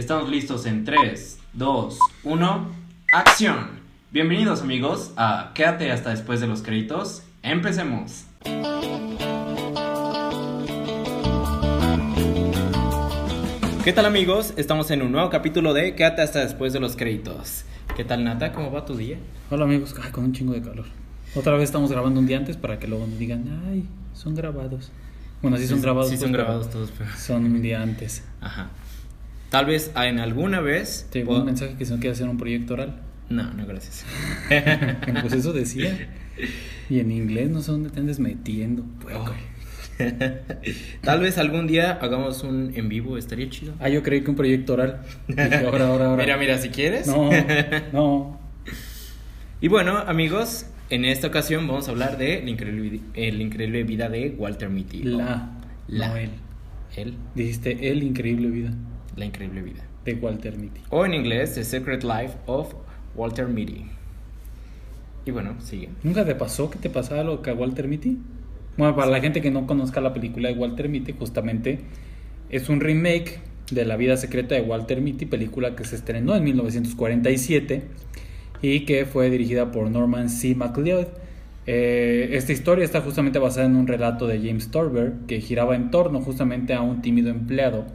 Estamos listos en 3, 2, 1, acción. Bienvenidos amigos a Quédate hasta después de los créditos. Empecemos. ¿Qué tal amigos? Estamos en un nuevo capítulo de Quédate hasta después de los créditos. ¿Qué tal Nata? ¿Cómo va tu día? Hola amigos, Ay, con un chingo de calor. Otra vez estamos grabando un día antes para que luego nos digan, ay, son grabados. Bueno, sí son grabados. Sí pues, son pero grabados todos, pero... Son un día antes. Ajá. Tal vez en alguna vez... Te llegó un mensaje que se nos quiere hacer un proyecto oral. No, no, gracias. pues eso decía. Y en inglés no sé dónde te andes metiendo. Tal vez algún día hagamos un en vivo, estaría chido. Ah, yo creí que un proyecto oral. Dije, ahora, ahora, ahora. Mira, mira, si quieres. No, no. Y bueno, amigos, en esta ocasión vamos a hablar de la increíble, la increíble vida de Walter Mitty. La. La. No él. Él, Dijiste el increíble vida la increíble vida. de Walter Mitty. O en inglés, The Secret Life of Walter Mitty. Y bueno, sigue. ¿Nunca te pasó que te pasaba lo que a Walter Mitty? Bueno, para la gente que no conozca la película de Walter Mitty, justamente es un remake de La vida secreta de Walter Mitty, película que se estrenó en 1947 y que fue dirigida por Norman C. MacLeod. Eh, esta historia está justamente basada en un relato de James Torber que giraba en torno justamente a un tímido empleado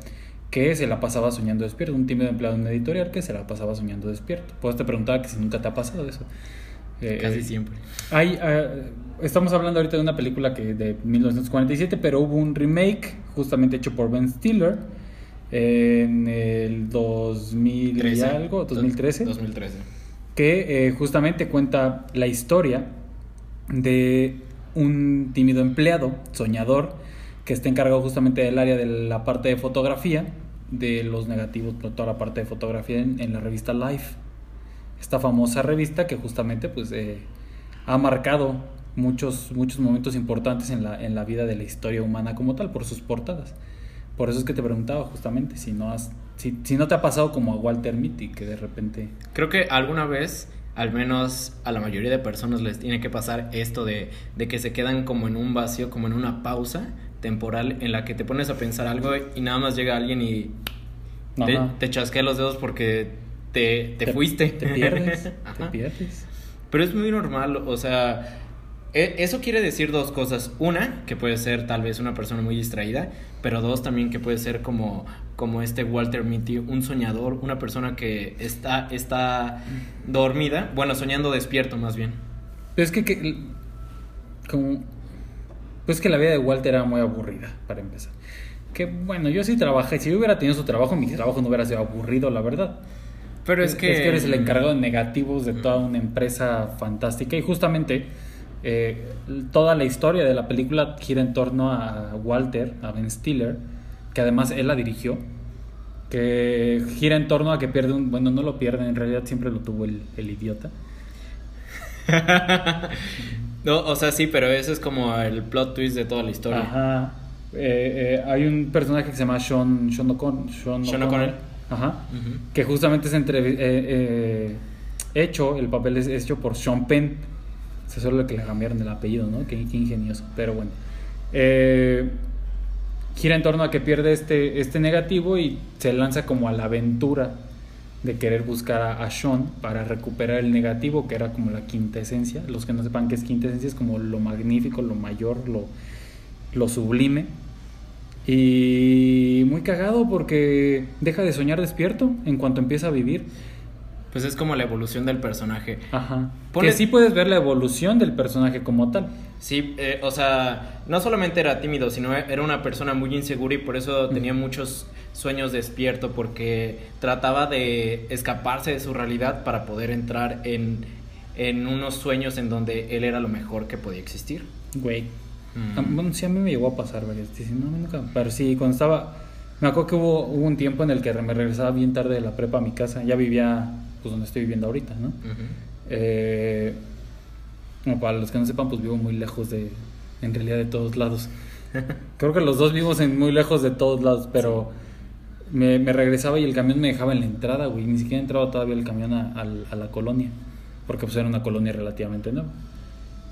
que se la pasaba soñando despierto, un tímido empleado en una editorial que se la pasaba soñando despierto. Pues te preguntaba que si nunca te ha pasado eso. Eh, Casi eh, siempre. hay, eh, estamos hablando ahorita de una película que de 1947, pero hubo un remake justamente hecho por Ben Stiller en el 2000 y 13. algo, 2013, 2013. que eh, justamente cuenta la historia de un tímido empleado, soñador, que está encargado justamente del área de la parte de fotografía, de los negativos, toda la parte de fotografía en, en la revista Life. Esta famosa revista que justamente pues eh, ha marcado muchos, muchos momentos importantes en la, en la vida de la historia humana como tal, por sus portadas. Por eso es que te preguntaba justamente si no has, si, si no te ha pasado como a Walter Mitty, que de repente Creo que alguna vez, al menos a la mayoría de personas les tiene que pasar esto de, de que se quedan como en un vacío, como en una pausa temporal en la que te pones a pensar algo y nada más llega alguien y te, chasquea los dedos porque te, te, fuiste. Te pierdes. te pierdes. Pero es muy normal, o sea, e- eso quiere decir dos cosas. Una, que puede ser tal vez una persona muy distraída, pero dos, también que puede ser como, como este Walter Mitty, un soñador, una persona que está, está dormida, bueno, soñando despierto más bien. Pero es que, que- como pues que la vida de Walter era muy aburrida para empezar. Que bueno, yo sí trabajé, si yo hubiera tenido su trabajo, mi trabajo no hubiera sido aburrido, la verdad. Pero es que... eres el encargado de negativos de toda una empresa fantástica y justamente eh, toda la historia de la película gira en torno a Walter, a Ben Stiller, que además él la dirigió, que gira en torno a que pierde un, bueno, no lo pierde, en realidad siempre lo tuvo el, el idiota. no, o sea, sí, pero ese es como el plot twist de toda la historia. Ajá. Eh, eh, hay un personaje que se llama Sean, Sean. Sean. O'Connor. Ajá. Que justamente es entre, eh, eh, hecho, el papel es hecho por Sean Penn. Eso es solo lo que le cambiaron el apellido, ¿no? Qué, qué ingenioso. Pero bueno. Eh, gira en torno a que pierde este, este negativo y se lanza como a la aventura de querer buscar a, a Sean para recuperar el negativo, que era como la quinta esencia. Los que no sepan qué es quinta esencia, es como lo magnífico, lo mayor, lo, lo sublime. Y muy cagado porque deja de soñar despierto en cuanto empieza a vivir. Pues es como la evolución del personaje. Ajá. Ponle- Que sí puedes ver la evolución del personaje como tal. Sí, eh, o sea, no solamente era tímido, sino era una persona muy insegura y por eso tenía muchos sueños despierto, porque trataba de escaparse de su realidad para poder entrar en, en unos sueños en donde él era lo mejor que podía existir. Güey. Mm. Bueno, sí, a mí me llegó a pasar varias veces. No, nunca. Pero sí, cuando estaba. Me acuerdo que hubo, hubo un tiempo en el que me regresaba bien tarde de la prepa a mi casa. Ya vivía, pues, donde estoy viviendo ahorita, ¿no? Ujú. Eh, como para los que no sepan, pues vivo muy lejos de. En realidad, de todos lados. Creo que los dos vivimos en muy lejos de todos lados, pero. Me, me regresaba y el camión me dejaba en la entrada, güey. Ni siquiera entraba todavía el camión a, a la colonia. Porque pues era una colonia relativamente nueva.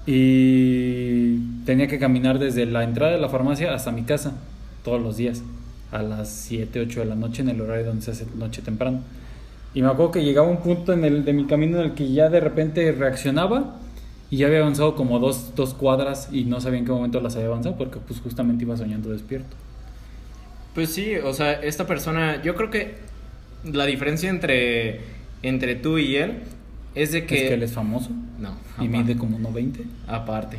Y tenía que caminar desde la entrada de la farmacia hasta mi casa todos los días. a las 7, 8 de la noche en el horario donde se hace noche temprano. Y me acuerdo que llegaba un punto en el de mi camino en el que ya de repente reaccionaba y ya había avanzado como dos, dos cuadras y no sabía en qué momento las había avanzado porque pues justamente iba soñando despierto. Pues sí, o sea, esta persona, yo creo que la diferencia entre, entre tú y él es de que... ¿Es que él es famoso? No. ¿Y aparte. mide como 1.20? Aparte.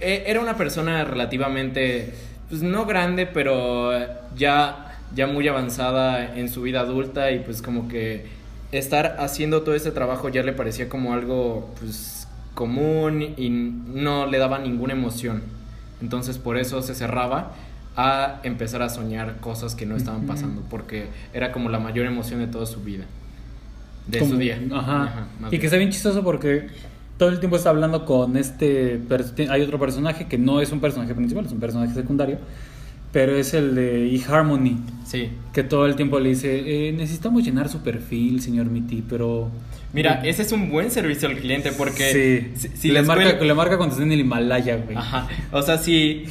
E- Era una persona relativamente, pues no grande, pero ya, ya muy avanzada en su vida adulta y pues como que estar haciendo todo ese trabajo ya le parecía como algo pues común y no le daba ninguna emoción. Entonces por eso se cerraba a empezar a soñar cosas que no estaban pasando, porque era como la mayor emoción de toda su vida. De Como- su día. Ajá. más y que está bien chistoso porque todo el tiempo está hablando con este. Hay otro personaje que no es un personaje principal, es un personaje secundario. Pero es el de eHarmony. Sí. Que todo el tiempo le dice: eh, Necesitamos llenar su perfil, señor Mitty, pero. Mira, ese es un buen servicio al cliente porque Sí. si, si le, marca, escuela- le marca cuando está en el Himalaya, güey. Ajá. O sea, si,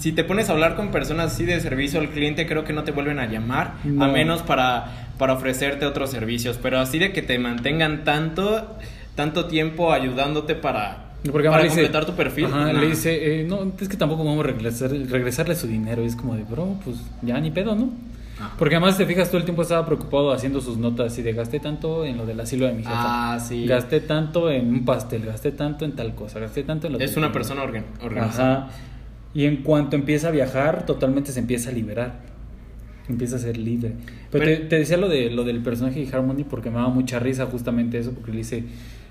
si te pones a hablar con personas así de servicio al cliente, creo que no te vuelven a llamar, No. a menos para, para ofrecerte otros servicios. Pero así de que te mantengan tanto, tanto tiempo ayudándote para, Porque para dice- completar tu perfil. Ajá, nah. le dice, eh, no, es que tampoco vamos a regresar, regresarle su dinero. Y es como de, bro, pues ya ni pedo, ¿no? Ajá. Porque además, te fijas, todo el tiempo estaba preocupado haciendo sus notas y de gasté tanto en lo del asilo de mi jefa. Ah, sí. Gasté tanto en un pastel, gasté tanto en tal cosa, gasté tanto en lo Es una persona organ- organizada. Ajá. Y en cuanto empieza a viajar, totalmente se empieza a liberar. Empieza a ser libre. Pero, Pero- te, te decía lo, de, lo del personaje de Harmony porque me daba mucha risa justamente eso, porque le dice,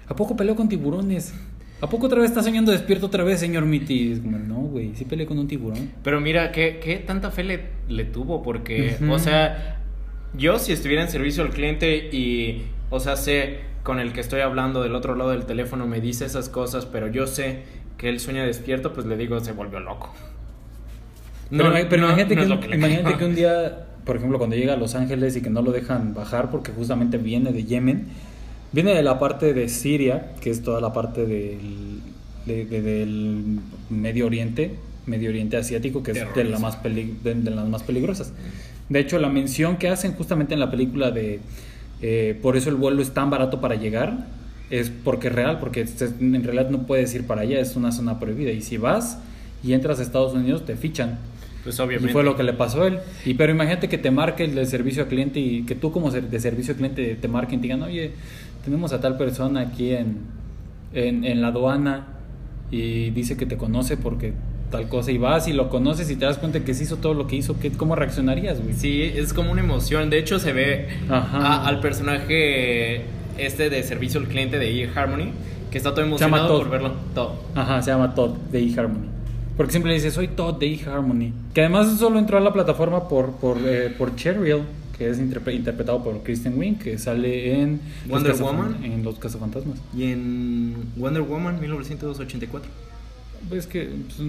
¿a poco peleó con tiburones? ¿A poco otra vez está soñando despierto otra vez, señor Mitty? Es como, no, güey, sí peleé con un tiburón. Pero mira, ¿qué, qué tanta fe le, le tuvo? Porque, o sea, yo si estuviera en servicio al cliente y, o sea, sé con el que estoy hablando del otro lado del teléfono me dice esas cosas, pero yo sé que él sueña despierto, pues le digo, se volvió loco. Pero, pero no- imagínate, no que, un, que imagínate que un día, por ejemplo, cuando llega a Los Ángeles y que no lo dejan bajar porque justamente viene de Yemen, viene de la parte de Siria, que es toda la parte del, de- de- del Medio Oriente, Medio Oriente Asiático, que es de, la más peli- de, de las más peligrosas. De hecho, la mención que hacen justamente en la película de eh, por eso el vuelo es tan barato para llegar, es porque es real, porque en realidad no puedes ir para allá, es una zona prohibida. Y si vas y entras a Estados Unidos, te fichan. Pues Y obviamente. fue lo que le pasó a él. Y pero imagínate que te marque el de servicio al cliente y que tú como de servicio al cliente te marquen y te digan, oye, tenemos a tal persona aquí en, en, en la aduana y dice que te conoce porque tal cosa y vas y lo conoces y te das cuenta que se hizo todo lo que hizo, ¿qué, ¿cómo reaccionarías, güey? Sí, es como una emoción. De hecho, se ve a- al personaje este de servicio al cliente de eHarmony que está todo emocionado Todd. por verlo. Todo. Ajá, se llama Todd de eHarmony. Porque siempre le dice, soy Todd de eHarmony. Que además solo entró a la plataforma por, por, eh, por Cheryl, que es interpre- interpretado por Kristen Wiig, que sale en Wonder Woman. En Los Cazafantasmas. Y en Wonder Woman 1984. Pues que... pues,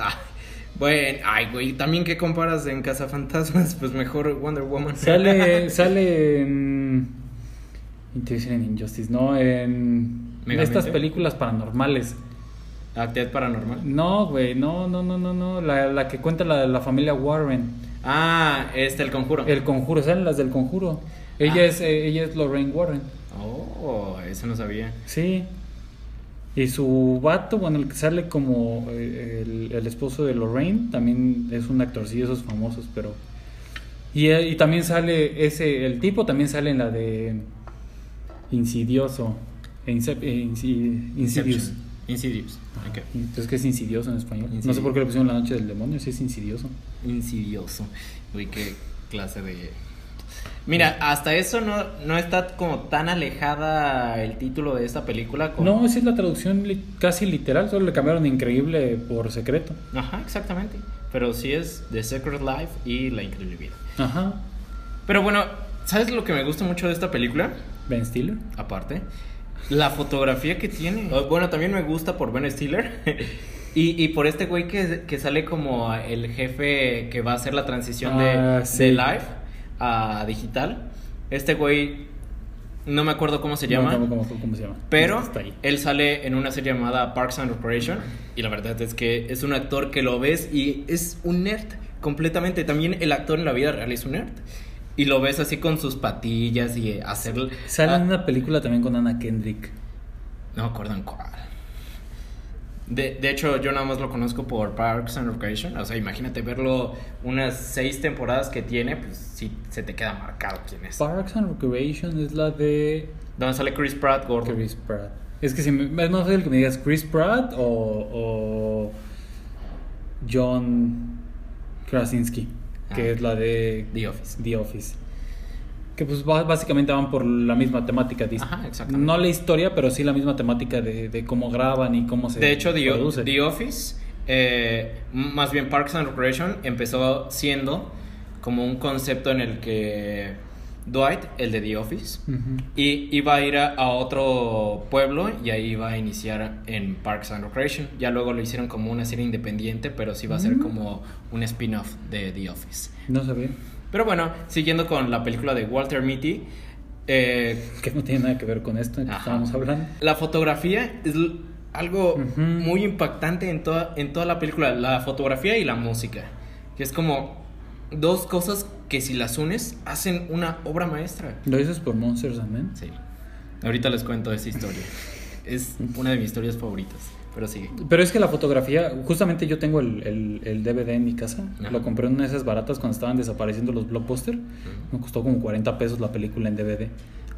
Ah, bueno, ay, güey, también que comparas en Casa Fantasmas, pues mejor Wonder Woman. sale, sale en... en Injustice, ¿no? En estas películas paranormales. Actividad paranormal. No, güey, no, no, no, no, no. La, la que cuenta la de la familia Warren. Ah, este, el conjuro. El conjuro, salen las del conjuro. Ella, Ah. es, eh, ella es Lorraine Warren. Oh, eso no sabía. Sí. Y su vato, bueno, el que sale como eh, el, el esposo de Lorraine, también es un actorcillo esos famosos, pero... Y, eh, y también sale ese, el tipo también sale en la de Insidioso. Incep- Insidious. Insidious. ok. Entonces, ¿qué es insidioso en español? No sé por qué le pusieron la noche del demonio, si es insidioso. Insidioso. Uy, qué clase de. Mira, hasta eso no, no está como tan alejada el título de esta película. Con... No, esa es la traducción li- casi literal, solo le cambiaron increíble por secreto. Ajá, exactamente. Pero sí es The Secret Life y La Increíble Vida. Ajá. Pero bueno, ¿sabes lo que me gusta mucho de esta película? Ben Stiller. aparte. La fotografía que tiene. Oh, Bueno, también me gusta por Ben Stiller. y, y por este güey que, que sale como el jefe que va a hacer la transición de, Ah, de sí. live a digital. Este güey, no me acuerdo cómo se No, llama. ¿cómo, cómo- cómo se llama? Pero ahí. él sale en una serie llamada Parks and Recreation. Y la verdad es que es un actor que lo ves y es un nerd completamente. También el actor en la vida real es un nerd. Y lo ves así con sus patillas y hacer... Sale en ah, una película también con Anna Kendrick. No me acuerdo en cuál. De, de hecho, yo nada más lo conozco por Parks and Recreation. O sea, imagínate verlo unas seis temporadas que tiene, pues sí se te queda marcado quién es. Parks and Recreation es la de Donde sale Chris Pratt, gordo. Chris Pratt. Es que si me, es más fácil que me digas Chris Pratt o, o John Krasinski, que Ah. es la de The Office. The Office. Que pues básicamente van por la misma temática. Ajá, exactamente. No la historia, pero sí la misma temática de, de cómo graban y cómo se De hecho, The, produce. The Office, eh, más bien Parks and Recreation, empezó siendo como un concepto en el que Dwight, el de The Office, y iba a ir a, a otro pueblo y ahí iba a iniciar en Parks and Recreation. Ya luego lo hicieron como una serie independiente, pero sí va a ser como un spin-off de The Office. No sabía. Pero bueno, siguiendo con la película de Walter Mitty, eh, Que no tiene nada que ver con esto que Ajá. estábamos hablando. la fotografía es algo muy impactante en toda, en toda la película, la fotografía y la música. Que es como dos cosas que si las unes hacen una obra maestra. ¿Lo dices por Monsters and Men? Sí. Ahorita les cuento esa historia. Es una de mis historias favoritas. Pero sigue. Pero es que la fotografía, justamente yo tengo el, el- el DVD en mi casa. Ajá. Lo compré en una de esas baratas cuando estaban desapareciendo los blockbusters. Me costó como 40 pesos la película en DVD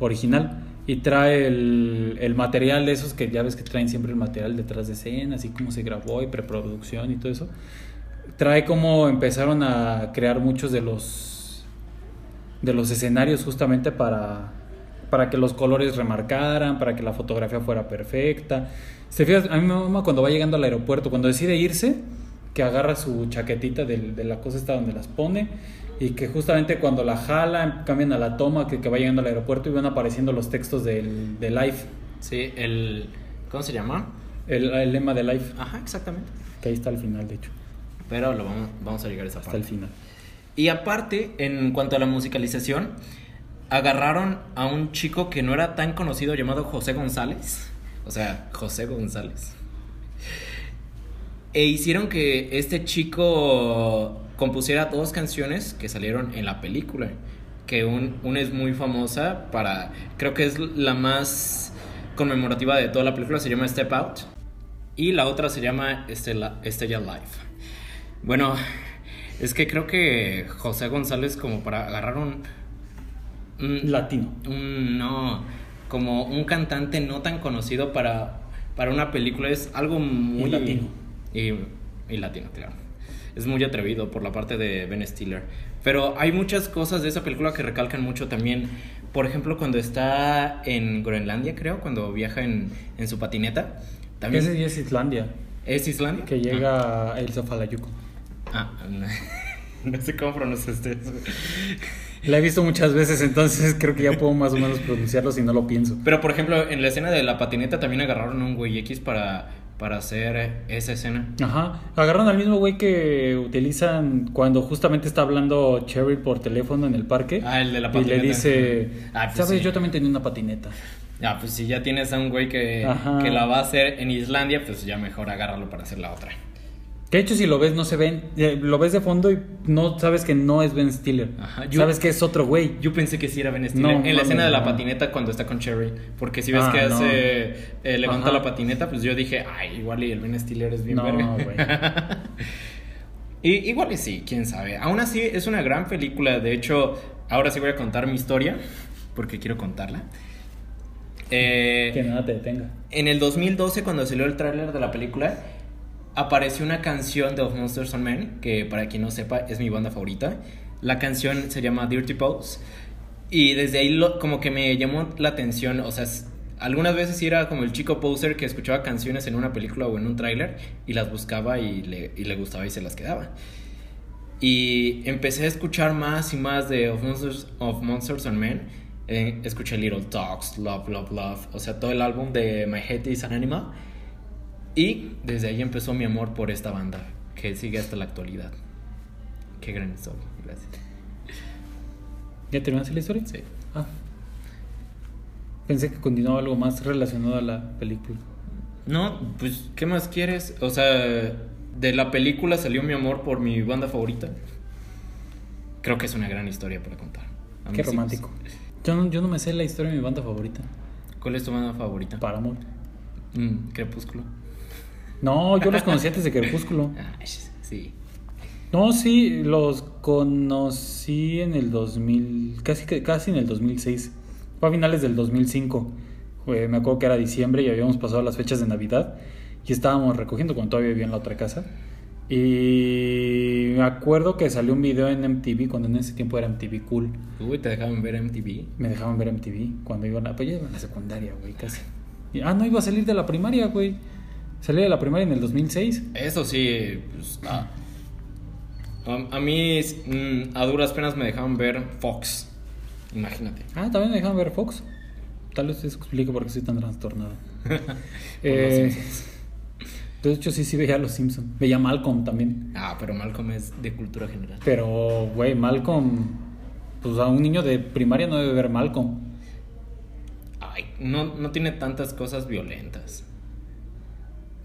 original. Y trae el, el material de esos que ya ves que traen siempre el material detrás de escena, así como se grabó y preproducción y todo eso. Trae como empezaron a crear muchos de los de los escenarios justamente para para que los colores remarcaran, para que la fotografía fuera perfecta. Se fijas, a mí me mama cuando va llegando al aeropuerto, cuando decide irse, que agarra su chaquetita del- de, la cosa esta donde las pone y que justamente cuando la jala, cambian a la toma, que, que va llegando al aeropuerto y van apareciendo los textos del, de Life, Sí, el. ¿Cómo se llama? el, el lema de Life, Ajá, exactamente. que ahí está al final, de hecho, Pero lo vamos, vamos a llegar a esa hasta parte. el final. Y aparte, en cuanto a la musicalización, agarraron a un chico que no era tan conocido llamado José González. O sea, José González. E hicieron que este chico compusiera dos canciones que salieron en la película. Que un, una es muy famosa para. Creo que es la más conmemorativa de toda la película. Se llama Step Out. Y la otra se llama Estela, Estella Life. Bueno, es que creo que José González, como para agarrar un. un- Latino. un- no, como un cantante no tan conocido para, para una película, es algo muy. Y latino. Y, y latino, claro. Es muy atrevido por la parte de Ben Stiller. Pero hay muchas cosas de esa película que recalcan mucho también. Por ejemplo, cuando está en Groenlandia, creo, cuando viaja en, en su patineta. También Ese es Islandia, ¿Es Islandia? que llega a El Zafalayuco. Ah, no, no sé cómo pronunciaste eso. La he visto muchas veces, entonces creo que ya puedo más o menos pronunciarlo si no lo pienso. Pero por ejemplo, en la escena de la patineta también agarraron a un güey X para, para hacer esa escena. Ajá, agarran al mismo güey que utilizan cuando justamente está hablando Cherry por teléfono en el parque. Ah, el de la Y patineta. le dice, Ah, pues ¿sabes? sí. Yo también tenía una patineta. Ah, pues si ya tienes a un güey que, Ajá. que la va a hacer en Islandia, pues ya mejor agárralo para hacer la otra. De hecho, si lo ves, no se ven. eh, Lo ves de fondo y no sabes que no es Ben Stiller. Ajá, yo- Sabes que es otro güey. Yo pensé que sí era Ben Stiller. No, en la escena de la patineta cuando está con Cherry. Porque si ves Ah, que no. hace. eh, levanta Ajá. la patineta, pues yo dije, ay, igual y el Ben Stiller es bien No, güey. y, igual y sí, quién sabe. Aún así, es una gran película. De hecho, ahora sí voy a contar mi historia. Porque quiero contarla. Eh, Que nada te detenga. en el 2012, cuando salió el tráiler de la película, apareció una canción de Of Monsters and Men, que para quien no sepa es mi banda favorita. La canción se llama Dirty Pose. Y desde ahí lo- como que me llamó la atención, o sea, algunas veces era como el chico poser que escuchaba canciones en una película o en un tráiler y las buscaba y le, y le gustaba y se las quedaba. Y empecé a escuchar más y más de Of Monsters, of Monsters and Men. Eh, escuché Little Talks, Love, Love, Love. O sea, todo el álbum de My Head is an Animal. Y desde ahí empezó mi amor por esta banda, que sigue hasta la actualidad. Qué gran historia, gracias. ¿Ya terminaste la historia? Sí. Ah. Pensé que continuaba algo más relacionado a la película. No, pues, ¿qué más quieres? O sea, de la película salió mi amor por mi banda favorita. Creo que es una gran historia para contar. A Qué romántico. Yo no, yo no me sé la historia de mi banda favorita. ¿Cuál es tu banda favorita? Paramore. Mm, Crepúsculo. No, yo los conocí antes de Crepúsculo. Ay, sí. No, sí, los conocí en el 2000, casi, casi en el 2006. Fue a finales del 2005. Fue- me acuerdo que era diciembre y habíamos pasado las fechas de Navidad y estábamos recogiendo cuando todavía vivía en la otra casa. Y me acuerdo que salió un video en MTV, cuando en ese tiempo era MTV Cool. Uy, te dejaban ver MTV. Me dejaban ver MTV cuando iba a la, pues ya iba a la secundaria, güey, casi. Y- ah, no, iba a salir de la primaria, güey. Salí de la primaria en el 2006. Eso sí, pues. ah. A, a mí, mm, a duras penas me dejaban ver Fox. Imagínate. Ah, también me dejaban ver Fox. Tal vez eso explique por qué estoy tan trastornado. Eh, de hecho, sí, sí veía a los Simpsons. Veía Malcolm también. Ah, pero Malcolm es de cultura general. Pero, güey, Malcolm. Pues a un niño de primaria no debe ver Malcolm. Ay, no, no tiene tantas cosas violentas.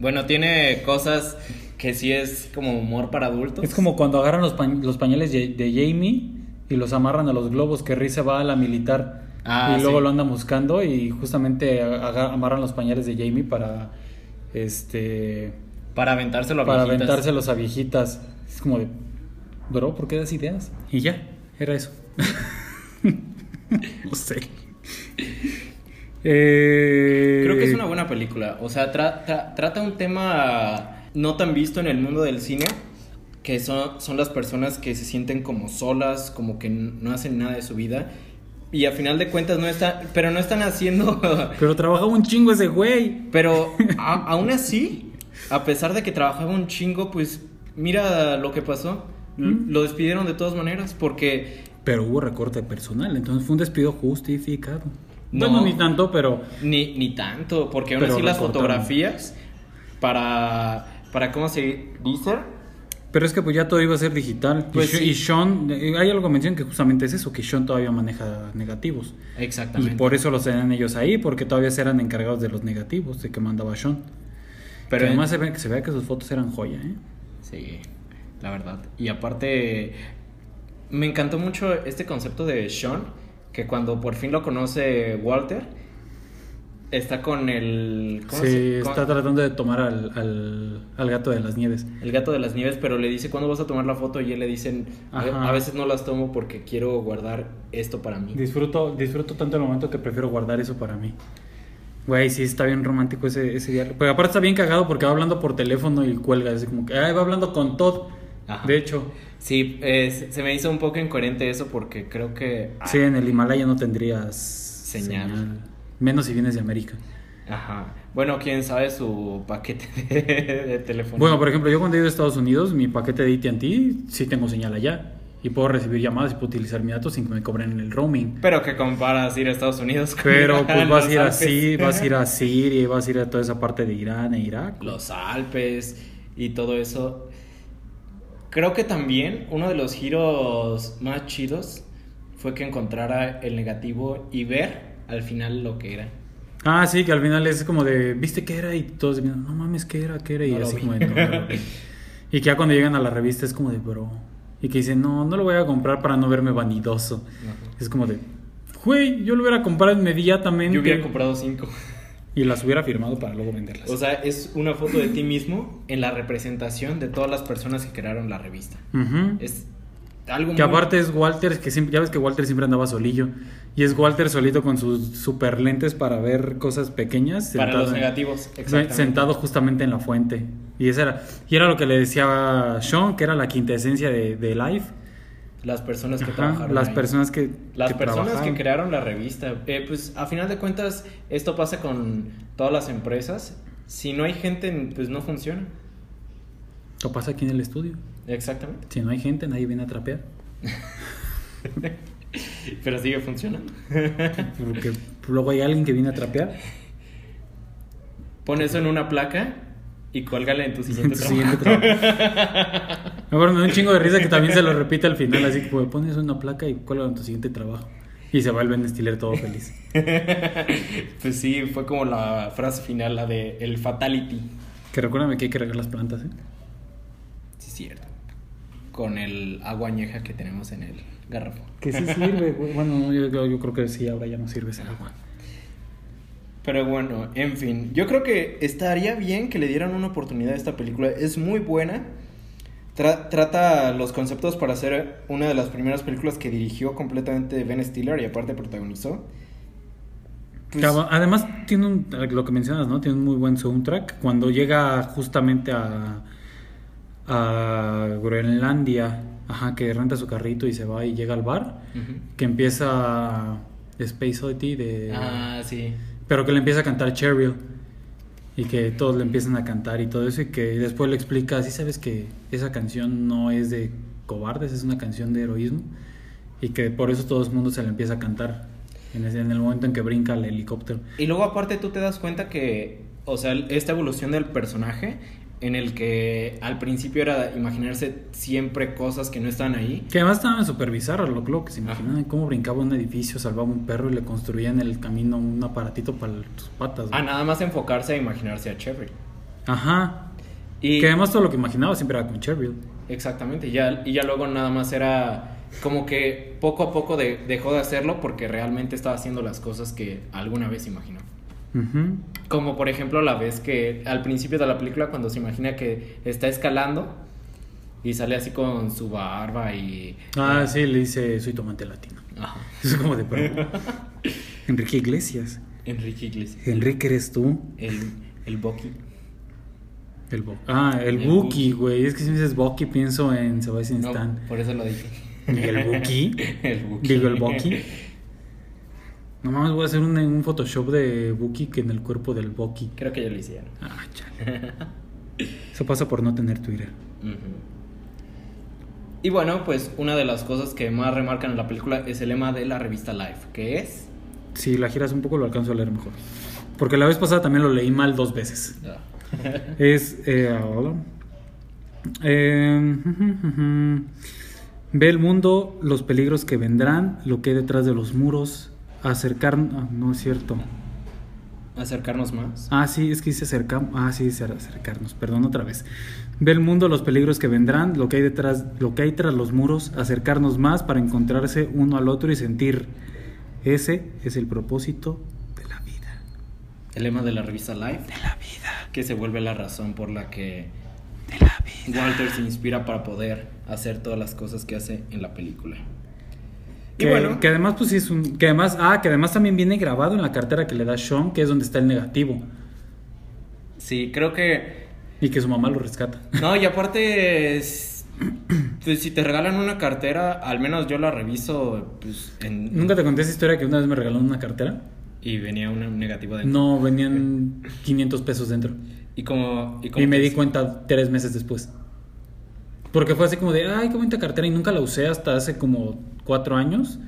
Bueno, tiene cosas que sí es como humor para adultos. Es como cuando agarran los, pañ- los pañales de, Jamie y los amarran a los globos, que Riz se va a la militar Ah, y luego sí. lo andan buscando y justamente amarran los pañales de Jamie para este Para aventárselo a para viejitas. aventárselos a viejitas. Es como de, bro, ¿por qué das ideas? Y ya, era eso. no sé. Eh, Creo que es una buena película. O sea, tra- tra- trata un tema no tan visto en el mundo del cine, que son, son las personas que se sienten como solas, como que no hacen nada de su vida. Y a final de cuentas no están, pero no están haciendo... Pero trabajaba un chingo ese güey. pero a- aún así, a pesar de que trabajaba un chingo, pues mira lo que pasó. ¿Mm? Lo despidieron de todas maneras porque Pero hubo recorte personal, entonces fue un despido justificado. No. Bueno, ni tanto, pero Ni, ni tanto, porque aún así las fotografías para, para, ¿cómo se dice? Pero es que pues ya todo iba a ser digital. Pues y, Sh- sí. y Sean, eh, hay algo que mencionan que justamente es eso, que Sean todavía maneja negativos. Y Exactamente. por eso los tenían ellos ahí, porque todavía se eran encargados de los negativos, de que mandaba Sean. Pero Pero además se ve, que se vea que sus fotos eran joya, ¿eh? Sí, la verdad. Y aparte, me encantó mucho este concepto de Sean, que cuando por fin lo conoce Walter, está con el... ¿cómo Sí, se- está tratando de tomar al, al, al gato de las nieves. El gato de las nieves, pero le dice, ¿cuándo vas a tomar la foto? Y él le dicen, a, Ajá. a veces no las tomo porque quiero guardar esto para mí. Disfruto, disfruto tanto el momento que prefiero guardar eso para mí. Güey, sí, está bien romántico ese, ese día. Pero aparte está bien cagado porque va hablando por teléfono y cuelga. Es como que, ay, va hablando con Todd. Ajá. De hecho, Sí, eh, se me hizo un poco incoherente eso porque creo que... sí, en el Himalaya no tendrías Señal. Menos si vienes de América. Ajá. Bueno, quién sabe su paquete de, de teléfono. Bueno, por ejemplo, yo cuando he ido a Estados Unidos, mi paquete de AT&T sí tengo señal allá. Y puedo recibir llamadas y puedo utilizar mi datos sin que me cobren el roaming. Pero que comparas ir a Estados Unidos con Pero pues vas a ir Alpes. así, vas a ir a Siria, y vas a ir a toda esa parte de Irán e Irak. Los Alpes y todo eso. Creo que también uno de los giros más chidos fue que encontrara el negativo y ver al final lo que era. Ah, sí, que al final es como de, ¿viste qué era? Y todos viendo, no mames, ¿qué era? ¿Qué era? Y No así como de, "No, no lo vi". Y que ya cuando llegan a la revista es como de, bro. Y que dicen, no, no lo voy a comprar para no verme vanidoso. Es como de, güey, yo lo hubiera comprado inmediatamente. Yo hubiera comprado cinco. Y las hubiera firmado para luego venderlas. O sea, es una foto de ti mismo en la representación de todas las personas que crearon la revista. Ujú. Es algo Que muy- aparte es Walter, que siempre, ya ves que Walter siempre andaba solillo. Y es Walter solito con sus super lentes para ver cosas pequeñas. para sentado los en- negativos. Exactamente. Sentado justamente en la fuente. Y esa era, y era lo que le decía Sean, que era la quintesencia de, de Life. Las personas que Ajá, trabajaron. las ahí. personas que. Las que personas trabajaron. que crearon la revista. Eh, pues a final de cuentas, esto pasa con todas las empresas. Si no hay gente, pues no funciona. Lo pasa aquí en el estudio. Exactamente. Si no hay gente, nadie viene a trapear. Pero sigue funcionando. Porque luego hay alguien que viene a trapear. Pon eso en una placa y cuélgala en tu siguiente Tu trabajo. siguiente trabajo. Me acuerdo, me da un chingo de risa que también se lo repite al final, así que pues, pones una placa y cuelga en tu siguiente trabajo. Y se va el Ben Stiller todo feliz. pues sí, fue como la frase final, la de el fatality. Que recuérdame que hay que regar las plantas, ¿eh? Sí, es cierto. Con el agua añeja que tenemos en el garrafo. Que sí sirve, güey. Bueno, yo- yo creo que sí, ahora ya no sirve ese agua. Pero bueno, en fin, yo creo que estaría bien que le dieran una oportunidad a esta película. Es muy buena. Tra- trata los conceptos para hacer una de las primeras películas que dirigió completamente Ben Stiller y aparte protagonizó. Pues, Además, tiene un, lo que mencionas, ¿no? Tiene un muy buen soundtrack. Cuando llega justamente a, a Groenlandia, ajá, que renta su carrito y se va y llega al bar, que empieza Space Oddity de... Ah, sí. Pero que le empieza a cantar Cheryl. Y que todos le empiezan a cantar y todo eso. Y que después le explica, sí sabes que esa canción no es de cobardes, es una canción de heroísmo. Y que por eso todo el mundo se le empieza a cantar. En, en el momento en que brinca el helicóptero. Y luego aparte tú te das cuenta que, o sea, esta evolución del personaje en el que al principio era imaginarse siempre cosas que no están ahí. Que además estaban súper bizarros, lo loco, que se imaginan Ajá. cómo brincaba un edificio, salvaba un perro y le construían en el camino un aparatito para sus patas. A güey. nada más enfocarse a imaginarse a Cheryl. Ajá. Y Que además todo lo que imaginaba siempre era con Cheryl. Exactamente, y ya, y ya luego nada más era como que poco a poco de- dejó de hacerlo porque realmente estaba haciendo las cosas que alguna vez imaginó. Como por ejemplo la vez que al principio de la película cuando se imagina que está escalando y sale así con su barba y... Ah, sí, le dice, soy tomate latino. Ajá. Es como de perro. Enrique Iglesias. Enrique Iglesias. Enrique eres tú. El, el Bucky. El Bo- ah, el, El Buki, güey. Es que si me dices Buki pienso en Sebastian No, Stan. por eso lo dije. ¿Y el Buki? el Buki. Digo, el Buki. No mames, voy a hacer un, un Photoshop de Buki que en el cuerpo del Buki. Creo que ya lo hicieron. Ah, chale. Eso pasa por no tener Twitter. Y bueno, pues una de las cosas que más remarcan en la película es el lema de la revista Life, que es... Si la giras un poco lo alcanzo a leer mejor. Porque la vez pasada también lo leí mal dos veces. Es. Eh, hola. Eh, ve el mundo, los peligros que vendrán, lo que hay detrás de los muros, acercar. ah, no es cierto. Acercarnos más. Ah, sí, es que dice acercar. Ah, sí, dice acercarnos. Perdón, otra vez. Ve el mundo, los peligros que vendrán, lo que hay detrás, lo que hay tras los muros, acercarnos más para encontrarse uno al otro y sentir. Ese es el propósito de la vida. El lema de la revista Life, De la vida. que se vuelve la razón por la que De la vida. Walter se inspira para poder hacer todas las cosas que hace en la película. Y Que, bueno, que además, pues sí es un. Que además, ah, que además también viene grabado en la cartera que le da Sean, que es donde está el negativo. sí, creo que... Y que su mamá lo rescata. No, y aparte, es- pues, si te regalan una cartera, al menos yo la reviso pues, en... ¿Nunca te conté esa historia que una vez me regalaron una cartera? Y venía un negativo dentro. No, venían 500 pesos dentro. Y como... Y, como Y me di cuenta tres meses después. Porque fue así como de, ay, qué bonita cartera. Y nunca la usé hasta hace como cuatro años,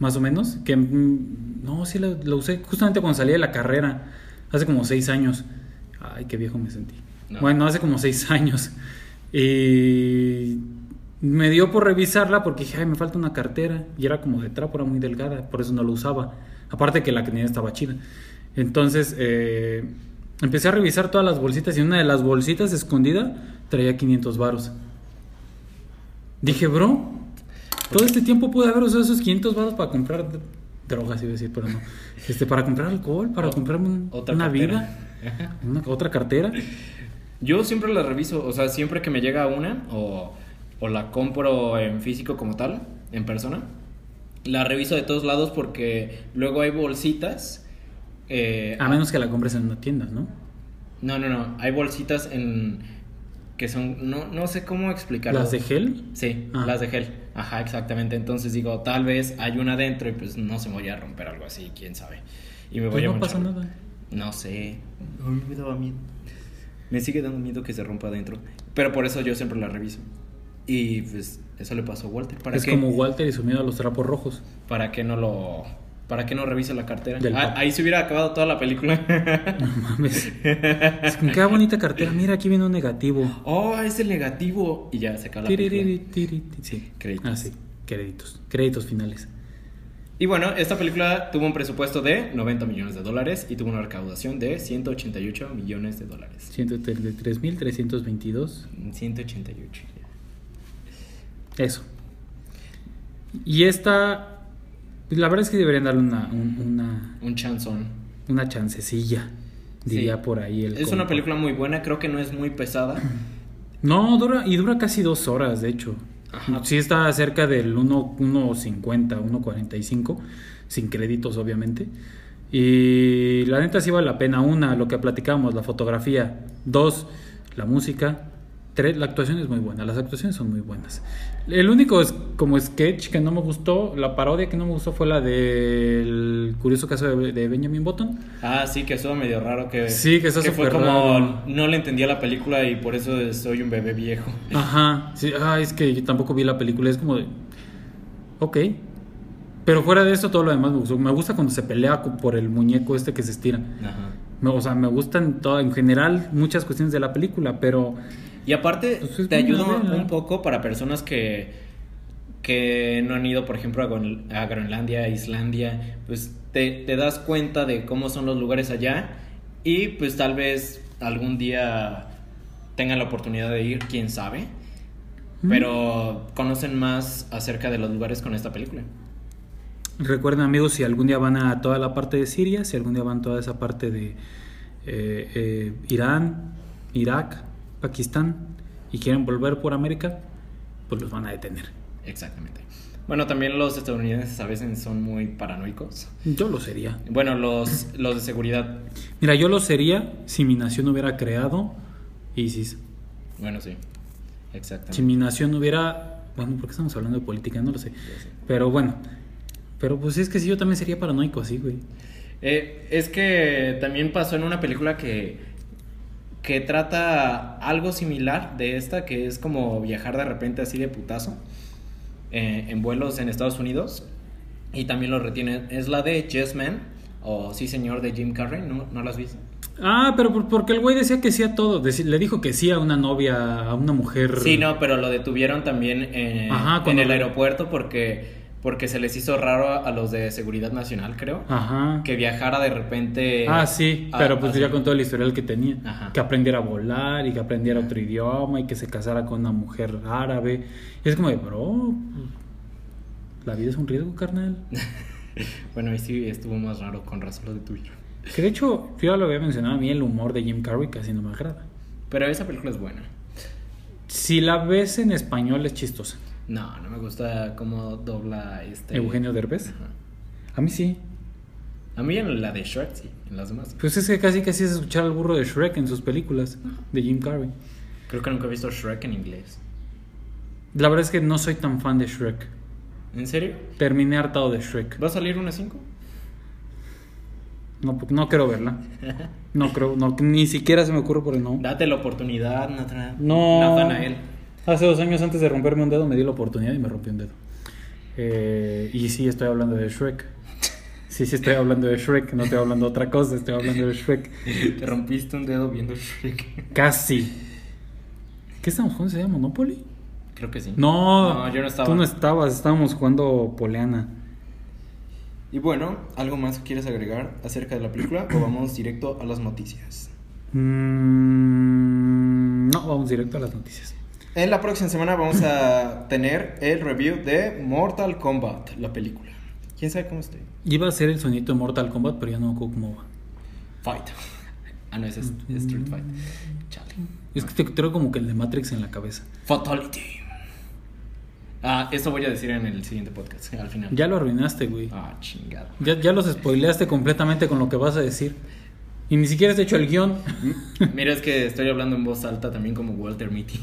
más o menos. Que mm, no, sí la, la usé justamente cuando salí de la carrera, hace como seis años. Ay, qué viejo me sentí. No. Bueno, hace como seis años. Y me dio por revisarla porque dije, ay, me falta una cartera. Y era como de trapo, era muy delgada, por eso no la usaba. Aparte que la que tenía estaba chida. Entonces, eh, empecé a revisar todas las bolsitas y una de las bolsitas escondida traía 500 varos. Dije, bro, todo este tiempo pude haber usado esos 500 varos para comprar drogas, iba a decir, pero no. Este, para comprar alcohol, para un- otra una cartera. vida, una, otra cartera. Yo siempre la reviso, o sea, siempre que me llega una o, o la compro en físico como tal, en persona, la reviso de todos lados porque luego hay bolsitas. eh, A menos que la compres en una tienda, ¿no? No, no, no, hay bolsitas en que son, no, no sé cómo explicarlo. ¿Las de gel? Sí, Ah. las de gel. Ajá, exactamente. Entonces digo, tal vez hay una dentro y pues no se me vaya a romper algo así, quién sabe. Y me voy Pues a no pasa nada. No sé. A mí me daba miedo. Me sigue dando miedo que se rompa adentro. Pero por eso yo siempre la reviso. Y pues eso le pasó a Walter. ¿Para Es qué? como Walter y su miedo a los trapos rojos. ¿Para qué no lo... ¿Para qué no revisa la cartera? Ah, ahí se hubiera acabado toda la película. No mames. Es qué bonita cartera. Mira, aquí viene un negativo. oh, es el negativo. Y ya se acaba la película. Sí. Créditos. Ah, sí. Créditos. Créditos finales. Y bueno, esta película tuvo un presupuesto de 90 millones de dólares y tuvo una recaudación de 188 millones de dólares. 133.322. 188. Eso. Y esta, la verdad es que deberían darle una, un- una, Un chanzón. una chancecilla, diría Sí. por ahí el Es una película muy buena, creo que no es muy pesada. No, dura, y dura casi dos horas, de hecho. Ajá. Sí está cerca del 1 1.50, 1.45, sin créditos obviamente. Y la neta sí vale la pena. Una, lo que platicamos, la fotografía. Dos, la música. Tres, la actuación es muy buena. Las actuaciones son muy buenas. El único es como sketch que no me gustó, la parodia que no me gustó fue la del curioso caso de, de Benjamin Button. Ah, sí, que estuvo medio raro que... Sí, que está fue súper como... raro. No le entendía la película y por eso soy un bebé viejo. Ajá, sí, ah, es que yo tampoco vi la película, es como de. Ok. Pero fuera de eso, todo lo demás me gustó. Me gusta cuando se pelea por el muñeco este que se estira. Ajá. O sea, me gustan todo, en general muchas cuestiones de la película, pero. Y aparte, Pues es te ayuda un poco para personas que, que no han ido, por ejemplo, a, Groenlandia, a Islandia. Pues te, te das cuenta de cómo son los lugares allá. Y pues tal vez algún día tengan la oportunidad de ir, quién sabe. Pero conocen más acerca de los lugares con esta película. Recuerden, amigos, si algún día van a toda la parte de Siria, si algún día van a toda esa parte de eh, eh, Irán, Irak, Pakistán y quieren volver por América, pues los van a detener. Exactamente. Bueno, también los estadounidenses a veces son muy paranoicos. Yo lo sería. Bueno, los, los de seguridad. Mira, yo lo sería si mi nación hubiera creado ISIS. Bueno, sí. Exactamente. Si mi nación hubiera. Bueno, ¿por qué estamos hablando de política? No lo sé. Pero bueno. Pero pues es que sí, yo también sería paranoico así, güey. Eh, es que también pasó en una película que, que trata algo similar de esta, que es como viajar de repente así de putazo eh, en vuelos en Estados Unidos. Y también lo retiene. Es la de Yes Man, o Sí Señor de Jim Carrey. ¿No, ¿no la has visto? Ah, pero por- porque el güey decía que sí a todo. Le dijo que sí a una novia, a una mujer. Sí, no, pero lo detuvieron también eh, Ajá, en cuando- el aeropuerto porque, porque se les hizo raro a los de Seguridad Nacional, creo. Ajá. Que viajara de repente. Ah, sí, a- pero pues ya con todo el historial que tenía. Ajá. Que aprendiera a volar y que aprendiera otro idioma y que se casara con una mujer árabe. Y es como de, bro, la vida es un riesgo, carnal. Bueno, ahí sí estuvo más raro con razón lo de tuyo. Que de hecho, yo ya lo había mencionado, a mí el humor de Jim Carrey casi no me agrada. Pero esa película es buena. Si la ves en español es chistosa. No, no me gusta cómo dobla este. Eugenio Derbez. Ajá. A mí sí. A mí en la de Shrek sí, en las demás. Pues es que casi casi es escuchar al burro de Shrek en sus películas de Jim Carrey. Creo que nunca he visto Shrek en inglés. La verdad es que no soy tan fan de Shrek. ¿En serio? Terminé hartado de Shrek. ¿Va a salir una 5? No, no quiero verla. No creo, no, ni siquiera se me ocurre por el no. Date la oportunidad, Nathan. No. Nathanael. Hace dos años antes de romperme un dedo me di la oportunidad y me rompí un dedo. Eh, y sí, estoy hablando de Shrek. Sí, sí, estoy hablando de Shrek. No estoy hablando de otra cosa, estoy hablando de Shrek. Te rompiste un dedo viendo Shrek. Casi. ¿Qué estamos jugando? ¿Se llama Monopoly? Creo que sí. No, No, yo no estaba. Tú no estabas, estábamos jugando Poleana. Y bueno, ¿algo más que quieres agregar acerca de la película o vamos directo a las noticias? Mm, no, vamos directo a las noticias. En la próxima semana vamos a tener el review de Mortal Kombat, la película. ¿Quién sabe cómo esté? Iba a ser el sonito de Mortal Kombat, pero ya no me acuerdo cómo va. Fight. Ah, no, es es Street Fight. Chale. Es que te traigo como que el de Matrix en la cabeza. Fatality. Ah, eso voy a decir en el siguiente podcast, al final. Ya lo arruinaste, güey. Ah, chingado. Ya, ya los spoileaste completamente con lo que vas a decir. Y ni siquiera has hecho el guion. Mira, es que estoy hablando en voz alta también como Walter Mitty.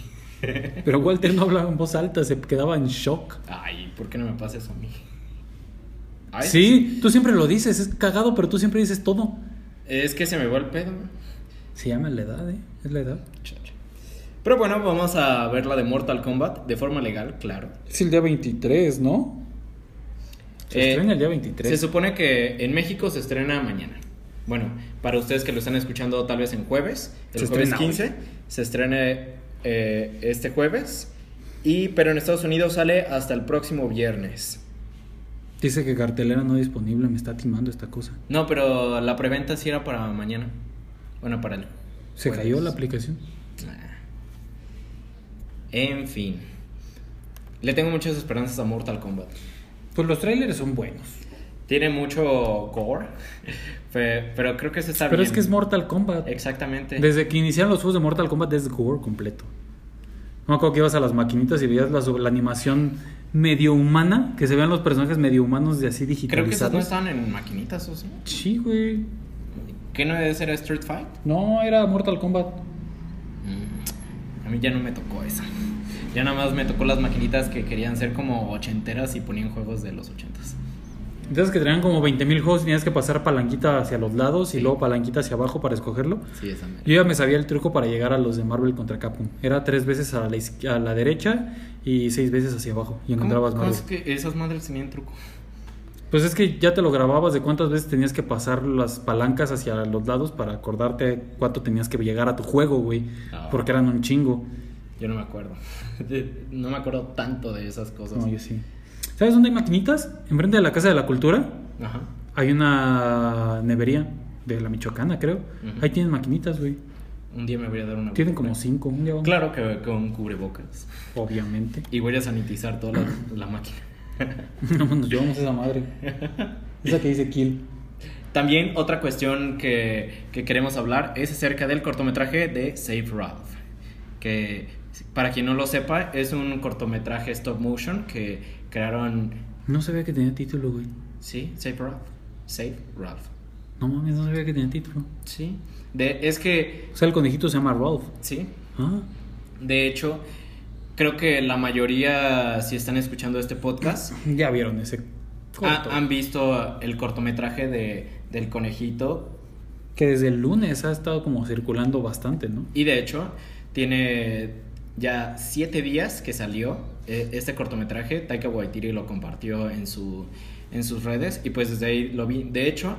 Pero Walter no hablaba en voz alta, se quedaba en shock. Ay, ¿por qué no me pasa eso a mí? Ay, Sí, tú siempre lo dices, es cagado, pero tú siempre dices todo. Es que se me va el pedo. Se llama la edad, ¿eh? Es la edad. Pero bueno, vamos a ver la de Mortal Kombat de forma legal, claro. Es el día 23, ¿no? Se Eh, estrena el día 23. Se supone que en México se estrena mañana. Bueno, para ustedes que lo están escuchando tal vez en jueves, el Se jueves estrena hoy. 15, se estrena eh, este jueves. Y, pero en Estados Unidos sale hasta el próximo viernes. Dice que cartelera no disponible, me está timando esta cosa. No, pero la preventa sí era para mañana. Bueno, para el. ¿Se jueves. cayó la aplicación? En fin. Le tengo muchas esperanzas a Mortal Kombat. Pues los trailers son buenos. Tiene mucho gore, pe- pero creo que se está Pero bien. es que es Mortal Kombat. Exactamente. Desde que iniciaron los juegos de Mortal Kombat es gore completo. No me acuerdo que ibas a las maquinitas y veías la, la animación medio humana, que se vean los personajes medio humanos de así Creo que esas no digitalizados. estaban en maquinitas, ¿o sí? Sí, güey. ¿Qué no debe ser Street Fight? No, era Mortal Kombat. Mm, A mí ya no me tocó esa. Ya nada más me tocó las maquinitas que querían ser como ochenteras y ponían juegos de los ochentas. Entonces que traían como 20.000 juegos y tenías que pasar palanquita hacia los lados Sí. y luego palanquita hacia abajo para escogerlo. Sí, esa. Yo ya me sabía el truco para llegar a los de Marvel contra Capcom. Era tres veces a la, izqui- a la derecha y seis veces hacia abajo. Y ¿Cómo, encontrabas cómo Marvel. es que esas madres tenían truco? Pues es que ya te lo grababas de cuántas veces tenías que pasar las palancas hacia los lados para acordarte cuánto tenías que llegar a tu juego, güey. Ah. Porque eran un chingo. Yo no me acuerdo. No me acuerdo tanto de esas cosas. No, yo sí. ¿Sabes dónde hay maquinitas? Enfrente de la Casa de la Cultura Ajá. hay una nevería de la Michoacana, creo. Ahí tienen maquinitas, güey. Un día me voy a dar una Tienen vuelta. como cinco. Un día vamos. Claro que con cubrebocas. Obviamente. Y voy a sanitizar toda la, la máquina. No, nos llevamos esa madre. Esa que dice Kill. También otra cuestión que, que queremos hablar es acerca del cortometraje de Save Ralph. Que para quien no lo sepa, es un cortometraje stop motion que crearon. No sabía que tenía título, güey. Sí, Save Ralph. Save Ralph. No mames, no sabía que tenía título. Sí. De, es que. O sea, el conejito se llama Ralph. Sí. Ah. De hecho, creo que la mayoría, si están escuchando este podcast, Ya vieron ese ha- han visto el cortometraje de, del conejito. Que desde el lunes ha estado como circulando bastante, ¿no? Y de hecho, tiene ya siete días que salió este cortometraje. Taika Waititi lo compartió en, su, en sus redes y pues desde ahí lo vi. De hecho,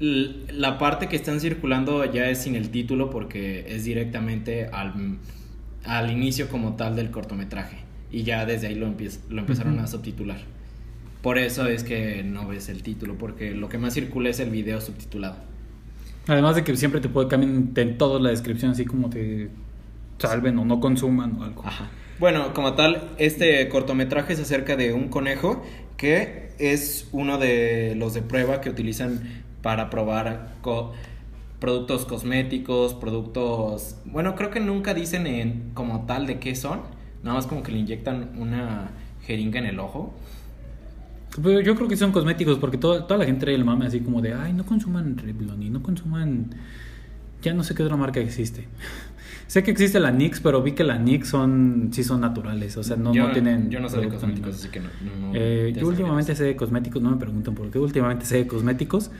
la parte que están circulando ya es sin el título porque es directamente al, al inicio como tal del cortometraje. Y ya desde ahí lo, empiez- lo empezaron a subtitular. Por eso es que no ves el título, porque lo que más circula es el video subtitulado. Además de que siempre te puede cambiar en toda la descripción, así como te salven o no consuman o algo. Ajá. Bueno, como tal, este cortometraje es acerca de un conejo que es uno de los de prueba que utilizan para probar productos cosméticos, productos... Bueno, creo que nunca dicen en, como tal de qué son, nada más como que le inyectan una jeringa en el ojo. Pero yo creo que son cosméticos porque toda, toda la gente trae el mame así como de, ay, no consuman Revlon y no consuman... Ya no sé qué otra marca existe. Sé que existe la NYX, pero vi que la NYX son, sí son naturales, o sea, no, yo, no tienen... Yo no sé de cosméticos, así que no... Eh, yo últimamente sé de cosméticos, no me preguntan por qué, últimamente sé de cosméticos.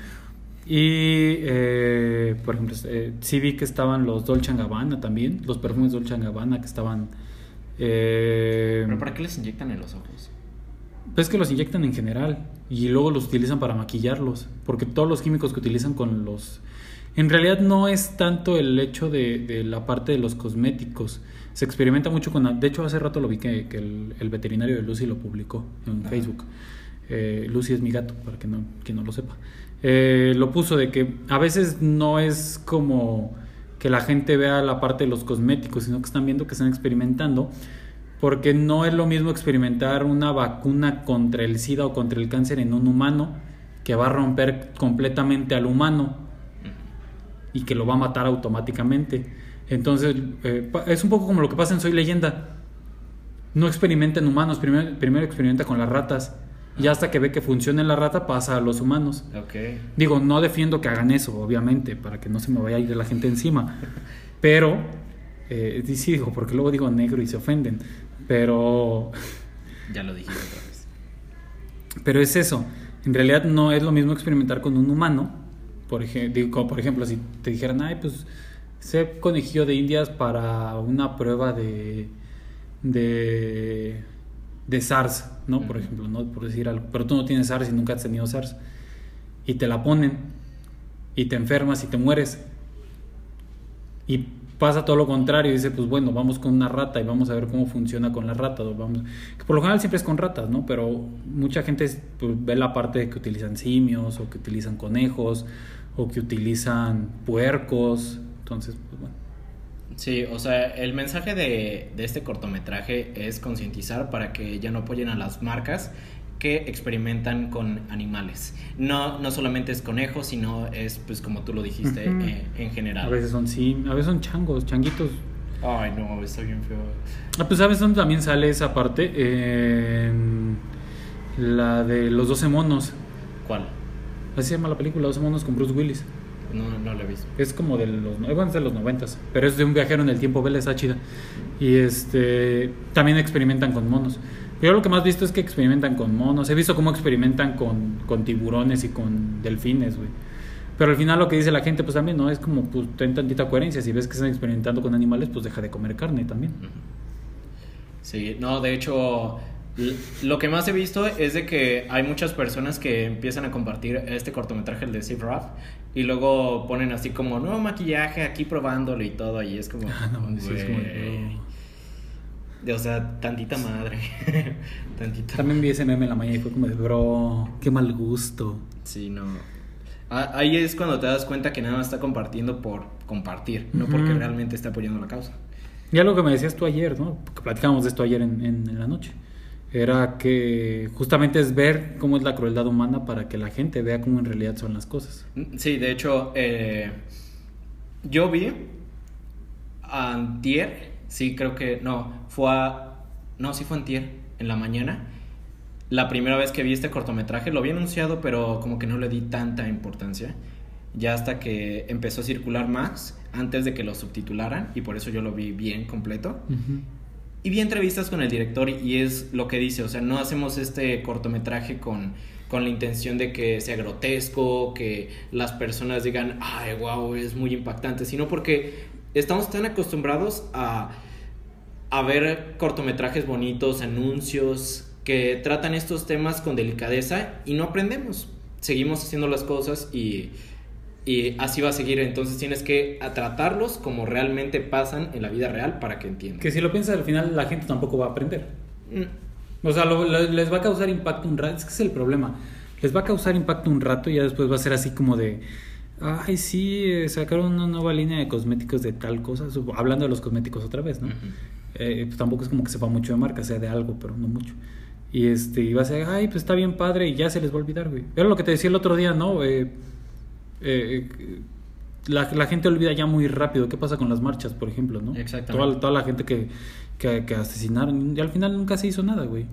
Y, eh, por ejemplo, eh, sí vi que estaban los Dolce Gabbana también, los perfumes Dolce Gabbana que estaban... ¿Pero para qué les inyectan en los ojos? pues que los inyectan en general y luego los utilizan para maquillarlos, porque todos los químicos que utilizan con los... En realidad no es tanto el hecho de, de la parte de los cosméticos, se experimenta mucho con... De hecho, hace rato lo vi que, que el, el veterinario de Lucy lo publicó en Ajá. Facebook. Eh, Lucy es mi gato, para que no, quien no lo sepa. Eh, lo puso de que a veces no es como que la gente vea la parte de los cosméticos, sino que están viendo que están experimentando, porque no es lo mismo experimentar una vacuna contra el SIDA o contra el cáncer en un humano que va a romper completamente al humano y que lo va a matar automáticamente. Entonces, eh, es un poco como lo que pasa en Soy Leyenda. No experimenta en humanos, primero, primero experimenta con las ratas. Y hasta que ve que funciona en la rata, pasa a los humanos. Digo, no defiendo que hagan eso, obviamente, para que no se me vaya a ir la gente encima. Pero, eh, sí digo, porque luego digo negro y se ofenden. Pero, Ya lo dijiste otra vez. pero es eso. En realidad no es lo mismo experimentar con un humano. Por, ej- digo, como por ejemplo, si te dijeran, ay, pues sé conejillo de indias para una prueba de, de, de SARS, ¿no? Por ejemplo, ¿no? Por decir algo. Pero tú no tienes SARS y nunca has tenido SARS. Y te la ponen y te enfermas y te mueres. Y pasa todo lo contrario y dice, pues bueno, vamos con una rata y vamos a ver cómo funciona con la rata. Vamos... Que por lo general siempre es con ratas, ¿no? Pero mucha gente pues, ve la parte de que utilizan simios o que utilizan conejos o que utilizan puercos. Entonces, pues bueno. Sí, o sea, el mensaje de, de este cortometraje es concientizar para que ya no apoyen a las marcas que experimentan con animales. No, no solamente es conejos, sino es, pues como tú lo dijiste, eh, en general. A veces son sí, a veces son changos, changuitos. Ay, no, está bien feo. Ah, pues sabes dónde también sale esa parte, la de los 12 monos. ¿Cuál? Así se llama la película, 12 monos con Bruce Willis. No, no la he visto. Es como de los, bueno, de los 90, pero es de un viajero en el tiempo, vela, está chida. Y este, también experimentan con monos. Yo lo que más he visto es que experimentan con monos. He visto cómo experimentan con, con tiburones y con delfines, güey. Pero al final lo que dice la gente, pues también, ¿no? Es como, pues, ten tantita coherencia. Si ves que están experimentando con animales, pues deja de comer carne también. Sí, no, de hecho, lo que más he visto es de que hay muchas personas que empiezan a compartir este cortometraje, el de Steve Raff, y luego ponen así como, no, maquillaje, aquí probándolo y todo, y es como... Ah, no, sí, es como o sea, tantita madre. tantita. También vi ese meme en la mañana y fue como de, bro, qué mal gusto. Sí, no. Ahí es cuando te das cuenta que nada más está compartiendo por compartir, no porque realmente está apoyando la causa. Y algo que me decías tú ayer, ¿no? Porque platicábamos de esto ayer en, en, la noche. Era que justamente es ver cómo es la crueldad humana para que la gente vea cómo en realidad son las cosas. Sí, de hecho, eh, yo vi antier Sí, creo que no, fue a, no, sí fue antier, en la mañana. La primera vez que vi este cortometraje, lo había anunciado, pero como que no le di tanta importancia. Ya hasta que empezó a circular más, antes de que lo subtitularan, y por eso yo lo vi bien completo. Y vi entrevistas con el director y es lo que dice, o sea, no hacemos este cortometraje con, con la intención de que sea grotesco, que las personas digan, ay, wow, es muy impactante, sino porque estamos tan acostumbrados a, a ver cortometrajes bonitos, anuncios que tratan estos temas con delicadeza y no aprendemos. Seguimos haciendo las cosas y, y así va a seguir. Entonces tienes que tratarlos como realmente pasan en la vida real para que entiendan. Que si lo piensas al final la gente tampoco va a aprender. Mm. O sea, les va a causar impacto un rato. Es que es el problema. Les va a causar impacto un rato y ya después va a ser así como de ay, sí, eh, sacaron una nueva línea de cosméticos de tal cosa, hablando de los cosméticos otra vez, ¿no? Eh, pues tampoco es como que sepa mucho de marca, sea de algo, pero no mucho. Y este, iba a ser, ay, pues está bien padre y ya se les va a olvidar, güey. Era lo que te decía el otro día, ¿no? Eh, la, la, gente olvida ya muy rápido qué pasa con las marchas, por ejemplo, ¿no? Exactamente. Toda, toda la gente que, que, asesinaron y al final nunca se hizo nada, güey.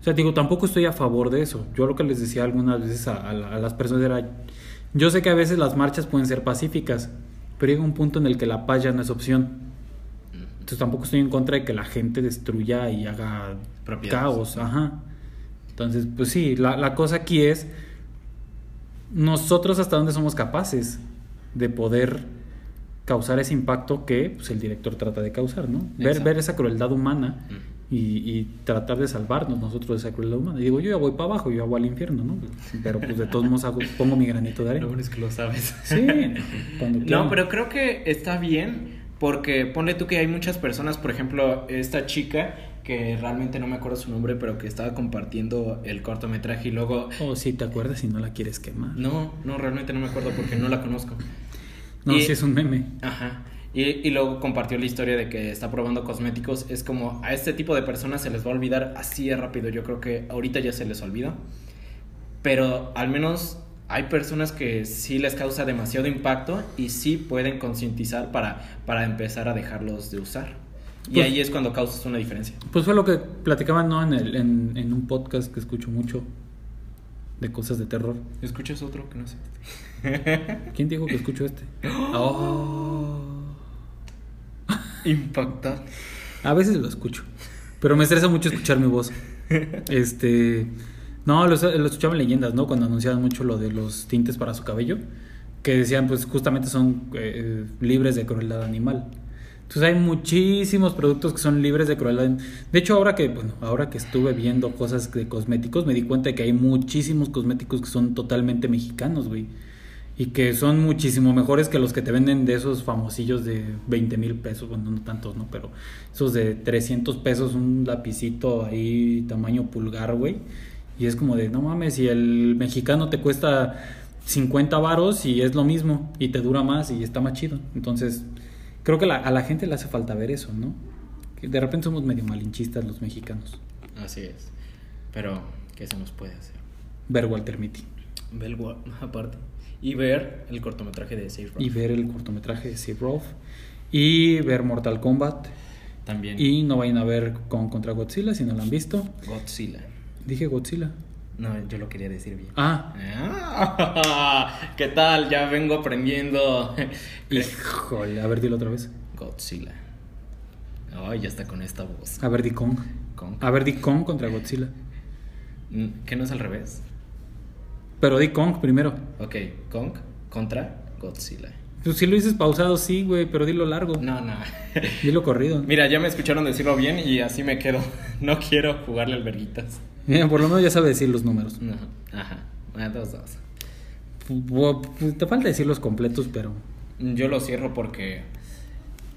O sea, digo, tampoco estoy a favor de eso. Yo lo que les decía algunas veces a, a las personas era, yo sé que a veces las marchas pueden ser pacíficas, pero llega un punto en el que la paz ya no es opción. Entonces tampoco estoy en contra de que la gente destruya y haga caos. Ajá. Entonces, pues sí, la, la cosa aquí es nosotros hasta dónde somos capaces de poder causar ese impacto que pues, el director trata de causar, ¿no? Ver, ver esa crueldad humana y, tratar de salvarnos nosotros de esa crueldad humana. Y digo, yo ya voy para abajo, yo hago al infierno, ¿no? Pero pues de todos modos pongo mi granito de arena. Lo bueno es que lo sabes. Sí, No, pero creo que está bien porque pone tú que hay muchas personas, por ejemplo, esta chica que realmente no me acuerdo su nombre, pero que estaba compartiendo el cortometraje y luego... Oh, sí, te acuerdas y no la quieres quemar. No, no, realmente no me acuerdo porque no la conozco. No, sí es un meme. Ajá. Y, luego compartió la historia de que está probando cosméticos. Es como a este tipo de personas se les va a olvidar así de rápido. Yo creo que ahorita ya se les olvida. Pero al menos hay personas que sí les causa demasiado impacto y sí pueden concientizar para, para empezar a dejarlos de usar. Y pues ahí es cuando causas una diferencia. Pues fue lo que platicaban ¿no? en, el, en, en un podcast que escucho mucho de cosas de terror. ¿Escuchas otro que no sé? ¿Quién dijo que escucho este? Oh. Impactar. A veces lo escucho. Pero me estresa mucho escuchar mi voz. Este. No, lo, lo escuchaba en leyendas, ¿no? Cuando anunciaban mucho lo de los tintes para su cabello. Que decían, pues justamente son eh, libres de crueldad animal. Entonces hay muchísimos productos que son libres de crueldad. De hecho, ahora que, bueno, ahora que estuve viendo cosas de cosméticos, me di cuenta de que hay muchísimos cosméticos que son totalmente mexicanos, güey. y que son muchísimo mejores que los que te venden de esos famosillos de 20 mil pesos, bueno, no tantos, ¿no? Pero esos de 300 pesos, un lapicito ahí tamaño pulgar, güey. Y es como de, no mames, si el mexicano te cuesta 50 varos y es lo mismo y te dura más y está más chido. Entonces, creo que la- a la gente le hace falta ver eso, ¿no? Que de repente somos medio malinchistas los mexicanos. Así es. Pero, ¿qué se nos puede hacer? Ver Walter Mitty Ver aparte. Y ver el cortometraje de Safe y ver el cortometraje de Steve Rolf y ver Mortal Kombat También y no vayan a ver con contra Godzilla si no lo han visto. Godzilla. Dije Godzilla. No, yo lo quería decir bien. Ah, Ah, ¿Qué tal? Ya vengo aprendiendo. híjole, a ver dilo otra vez. Godzilla. Ay, ya está con esta voz. A ver di Kong. Kong. A ver di Kong contra Godzilla. Mm, ¿Qué no es al revés? Pero di Kong primero. Ok, Kong contra Godzilla. Pues si lo dices pausado, sí, güey, pero dilo largo. No, no. Dilo corrido. Mira, ya me escucharon decirlo bien y así me quedo. No quiero jugarle al verguitas. Mira, por lo menos ya sabe decir los números. No, ajá. Ah, dos, dos. Te falta decir los completos, pero Yo lo cierro porque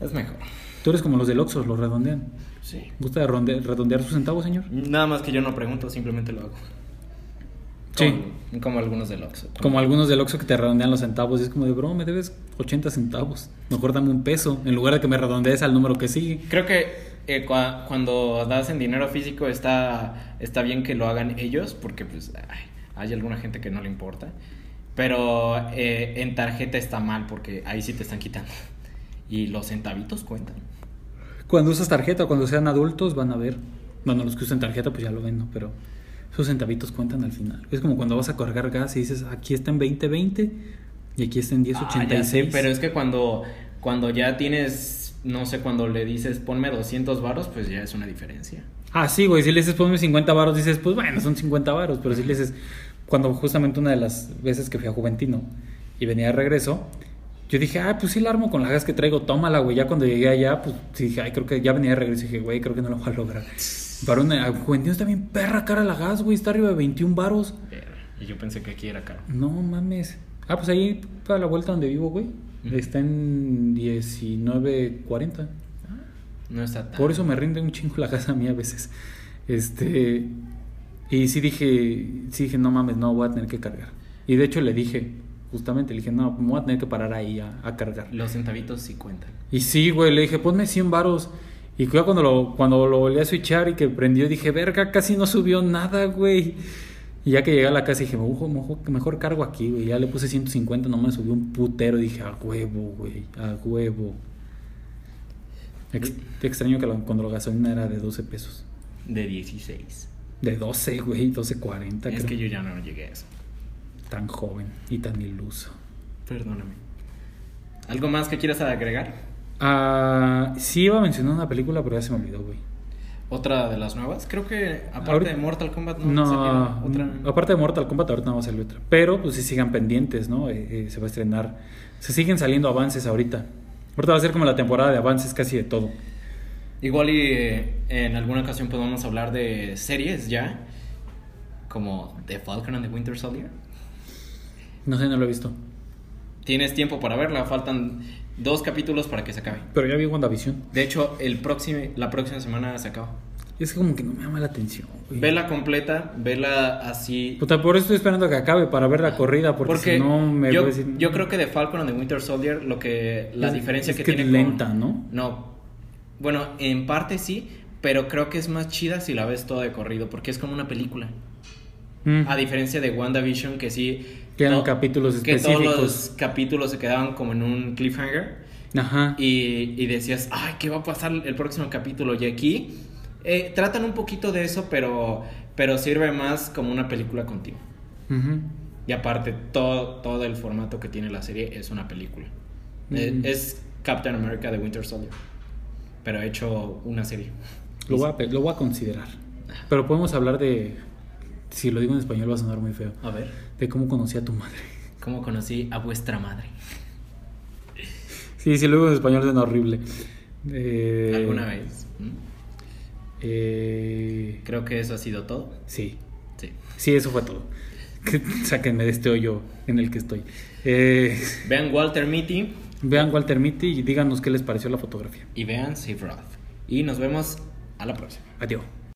es mejor. tú eres como los del Oxxo, los redondean. Sí. ¿Gusta de ronde- redondear sus centavos, señor? Nada más que yo no pregunto, simplemente lo hago. Sí. Como, como algunos del Oxxo. Como algunos del Oxxo que te redondean los centavos. Y es como de, bro, me debes 80 centavos. Mejor dame un peso en lugar de que me redondees al número que sigue. Creo que eh, cua- cuando das en dinero físico está, está bien que lo hagan ellos porque pues ay, hay alguna gente que no le importa. Pero eh, en tarjeta está mal porque ahí sí te están quitando. Y los centavitos cuentan. Cuando usas tarjeta o cuando sean adultos van a ver. Bueno, los que usan tarjeta pues ya lo ven, ¿no? Pero esos centavitos cuentan al final. Es como cuando vas a cargar gas y dices, aquí está en 2020 y aquí está en Ah, ya 1086. sé, pero es que cuando, cuando ya tienes, no sé, cuando le dices ponme 200 varos, pues ya es una diferencia. Ah, sí, güey, si le dices ponme 50 varos, dices, pues bueno, son 50 varos, pero si le dices, cuando justamente una de las veces que fui a Juventino y venía de regreso, yo dije, ah, pues sí la armo con la gas que traigo, tómala, güey, ya cuando llegué allá, pues sí dije, ay, creo que ya venía de regreso y dije, güey, creo que no lo voy a lograr. Para una, a Juventino está bien perra cara la gas, güey, está arriba de 21 varos. Y yo pensé que aquí era caro. No mames. Ah, pues ahí para la vuelta donde vivo, güey. Está en 19.40. No está tan... Por eso me rinde un chingo la casa a mí a veces. Este. Y sí dije, sí dije, no mames, no voy a tener que cargar. Y de hecho le dije, justamente, le dije, no, me voy a tener que parar ahí a, a cargar. Los centavitos sí cuentan. Y sí, güey, le dije, ponme 100 varos. Y cuando lo, cuando lo volví a switchar y que prendió, dije, verga, casi no subió nada, güey. Y ya que llegué a la casa dije, mejor, mejor, mejor cargo aquí, güey. Ya le puse 150, no me subió un putero. Dije, a huevo, güey, a huevo. Ex- extraño que la- cuando la gasolina era de 12 pesos. De 16. De 12, güey, 12.40. Es creo. que yo ya no llegué a eso. Tan joven y tan iluso. Perdóname. ¿Algo más que quieras agregar? Ah, sí iba a mencionar una película, pero ya se me olvidó, güey. ¿Otra de las nuevas? Creo que aparte Ahorita- de Mortal Kombat no, No, otra. aparte de Mortal Kombat ahorita no va a salir otra. Pero pues sí sigan pendientes, ¿no? Eh, eh, se va a estrenar. Se siguen saliendo avances ahorita. Ahorita va a ser como la temporada de avances casi de todo. Igual y eh, en alguna ocasión podemos hablar de series ya. Como The Falcon and the Winter Soldier. No sé, no lo he visto. Tienes tiempo para verla, faltan dos capítulos para que se acabe. Pero ya vi WandaVision. De hecho, el próximo, la próxima semana se acaba. Es que como que no me llama la atención, güey. Vela completa, vela así. Puta, por eso estoy esperando a que acabe para ver la corrida, porque, Porque si no me yo, voy a decir... yo creo que de Falcon and the Winter Soldier lo que la Es- diferencia es que, que tiene es lenta, ¿no? No. Bueno, en parte sí, pero creo que es más chida si la ves todo de corrido porque es como una película. Mm. A diferencia de WandaVision que sí Quedan to- capítulos que todos específicos. los capítulos se quedaban como en un cliffhanger Ajá. y, y decías, "Ay, ¿qué va a pasar el próximo capítulo?" Y aquí eh, tratan un poquito de eso, pero pero sirve más como una película continua. Ujú. Y aparte, todo, todo el formato que tiene la serie es una película. Eh, Mm. Es Captain America de Winter Soldier. Pero he hecho una serie. Lo voy, a, lo voy a considerar. Pero podemos hablar de... Si lo digo en español va a sonar muy feo. A ver, De cómo conocí a tu madre. ¿cómo conocí a vuestra madre? Sí, si lo digo en español suena horrible. Eh, ¿Alguna vez? ¿Mm? eh, Creo que eso ha sido todo. sí. Sí. Sí, eso fue todo. Que sáquenme de este hoyo en el que estoy. Eh, Vean Walter Mitty vean Walter Mitty y díganos qué les pareció la fotografía. y vean Save Roth. Y nos vemos a la próxima. Adiós.